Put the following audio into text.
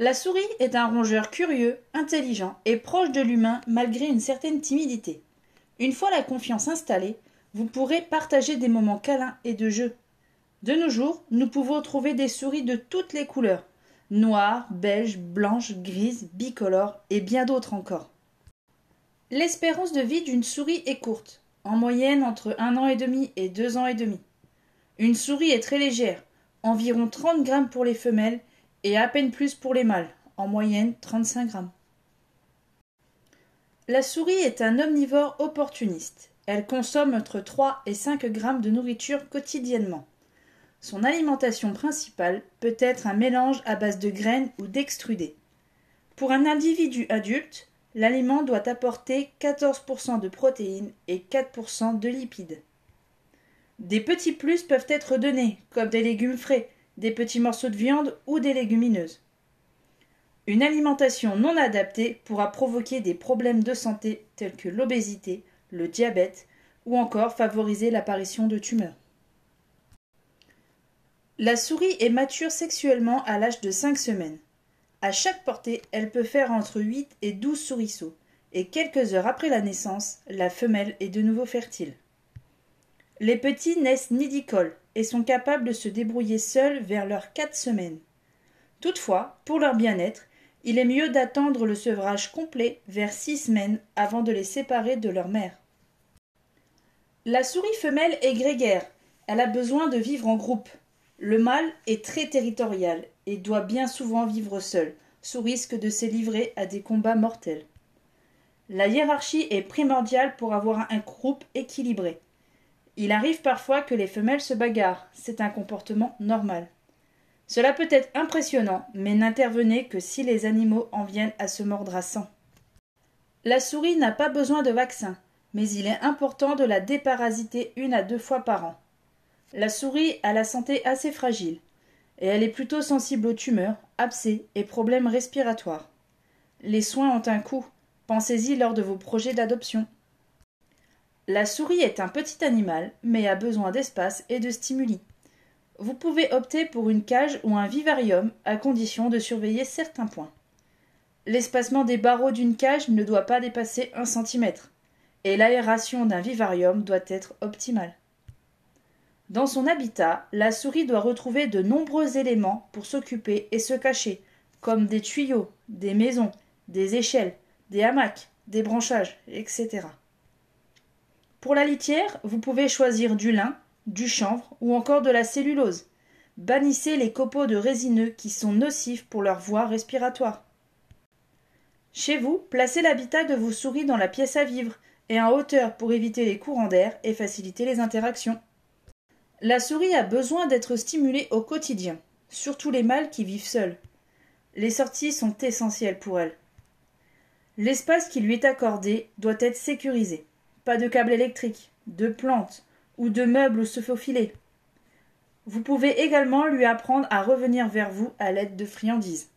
La souris est un rongeur curieux, intelligent et proche de l'humain malgré une certaine timidité. Une fois la confiance installée, vous pourrez partager des moments câlins et de jeu. De nos jours, nous pouvons trouver des souris de toutes les couleurs noires, beige, blanches, grises, bicolores et bien d'autres encore. L'espérance de vie d'une souris est courte, en moyenne entre un an et demi et deux ans et demi. Une souris est très légère, environ 30 grammes pour les femelles et à peine plus pour les mâles, en moyenne 35 grammes. La souris est un omnivore opportuniste. Elle consomme entre 3 et 5 grammes de nourriture quotidiennement. Son alimentation principale peut être un mélange à base de graines ou d'extrudés. Pour un individu adulte, l'aliment doit apporter 14% de protéines et 4% de lipides. Des petits plus peuvent être donnés, comme des légumes frais, des petits morceaux de viande ou des légumineuses. Une alimentation non adaptée pourra provoquer des problèmes de santé tels que l'obésité, le diabète ou encore favoriser l'apparition de tumeurs. La souris est mature sexuellement à l'âge de 5 semaines. À chaque portée, elle peut faire entre 8 et 12 souriceaux, et quelques heures après la naissance, la femelle est de nouveau fertile. Les petits naissent nidicoles et sont capables de se débrouiller seuls vers leurs 4 semaines. Toutefois, pour leur bien-être, il est mieux d'attendre le sevrage complet vers 6 semaines avant de les séparer de leur mère. La souris femelle est grégaire, elle a besoin de vivre en groupe. Le mâle est très territorial et doit bien souvent vivre seul, sous risque de se livrer à des combats mortels. La hiérarchie est primordiale pour avoir un groupe équilibré. Il arrive parfois que les femelles se bagarrent, c'est un comportement normal. Cela peut être impressionnant, mais n'intervenez que si les animaux en viennent à se mordre à sang. La souris n'a pas besoin de vaccin, mais il est important de la déparasiter une à deux fois par an. La souris a la santé assez fragile, et elle est plutôt sensible aux tumeurs, abcès et problèmes respiratoires. Les soins ont un coût, pensez-y lors de vos projets d'adoption. La souris est un petit animal, mais a besoin d'espace et de stimuli. Vous pouvez opter pour une cage ou un vivarium à condition de surveiller certains points. L'espacement des barreaux d'une cage ne doit pas dépasser un centimètre, et l'aération d'un vivarium doit être optimale. Dans son habitat, la souris doit retrouver de nombreux éléments pour s'occuper et se cacher, comme des tuyaux, des maisons, des échelles, des hamacs, des branchages, etc. Pour la litière, vous pouvez choisir du lin, du chanvre ou encore de la cellulose. Bannissez les copeaux de résineux qui sont nocifs pour leur voie respiratoire. Chez vous, placez l'habitat de vos souris dans la pièce à vivre et en hauteur pour éviter les courants d'air et faciliter les interactions. La souris a besoin d'être stimulée au quotidien, surtout les mâles qui vivent seuls. Les sorties sont essentielles pour elle. L'espace qui lui est accordé doit être sécurisé. Pas de câbles électriques, de plantes ou de meubles où se faufiler. Vous pouvez également lui apprendre à revenir vers vous à l'aide de friandises.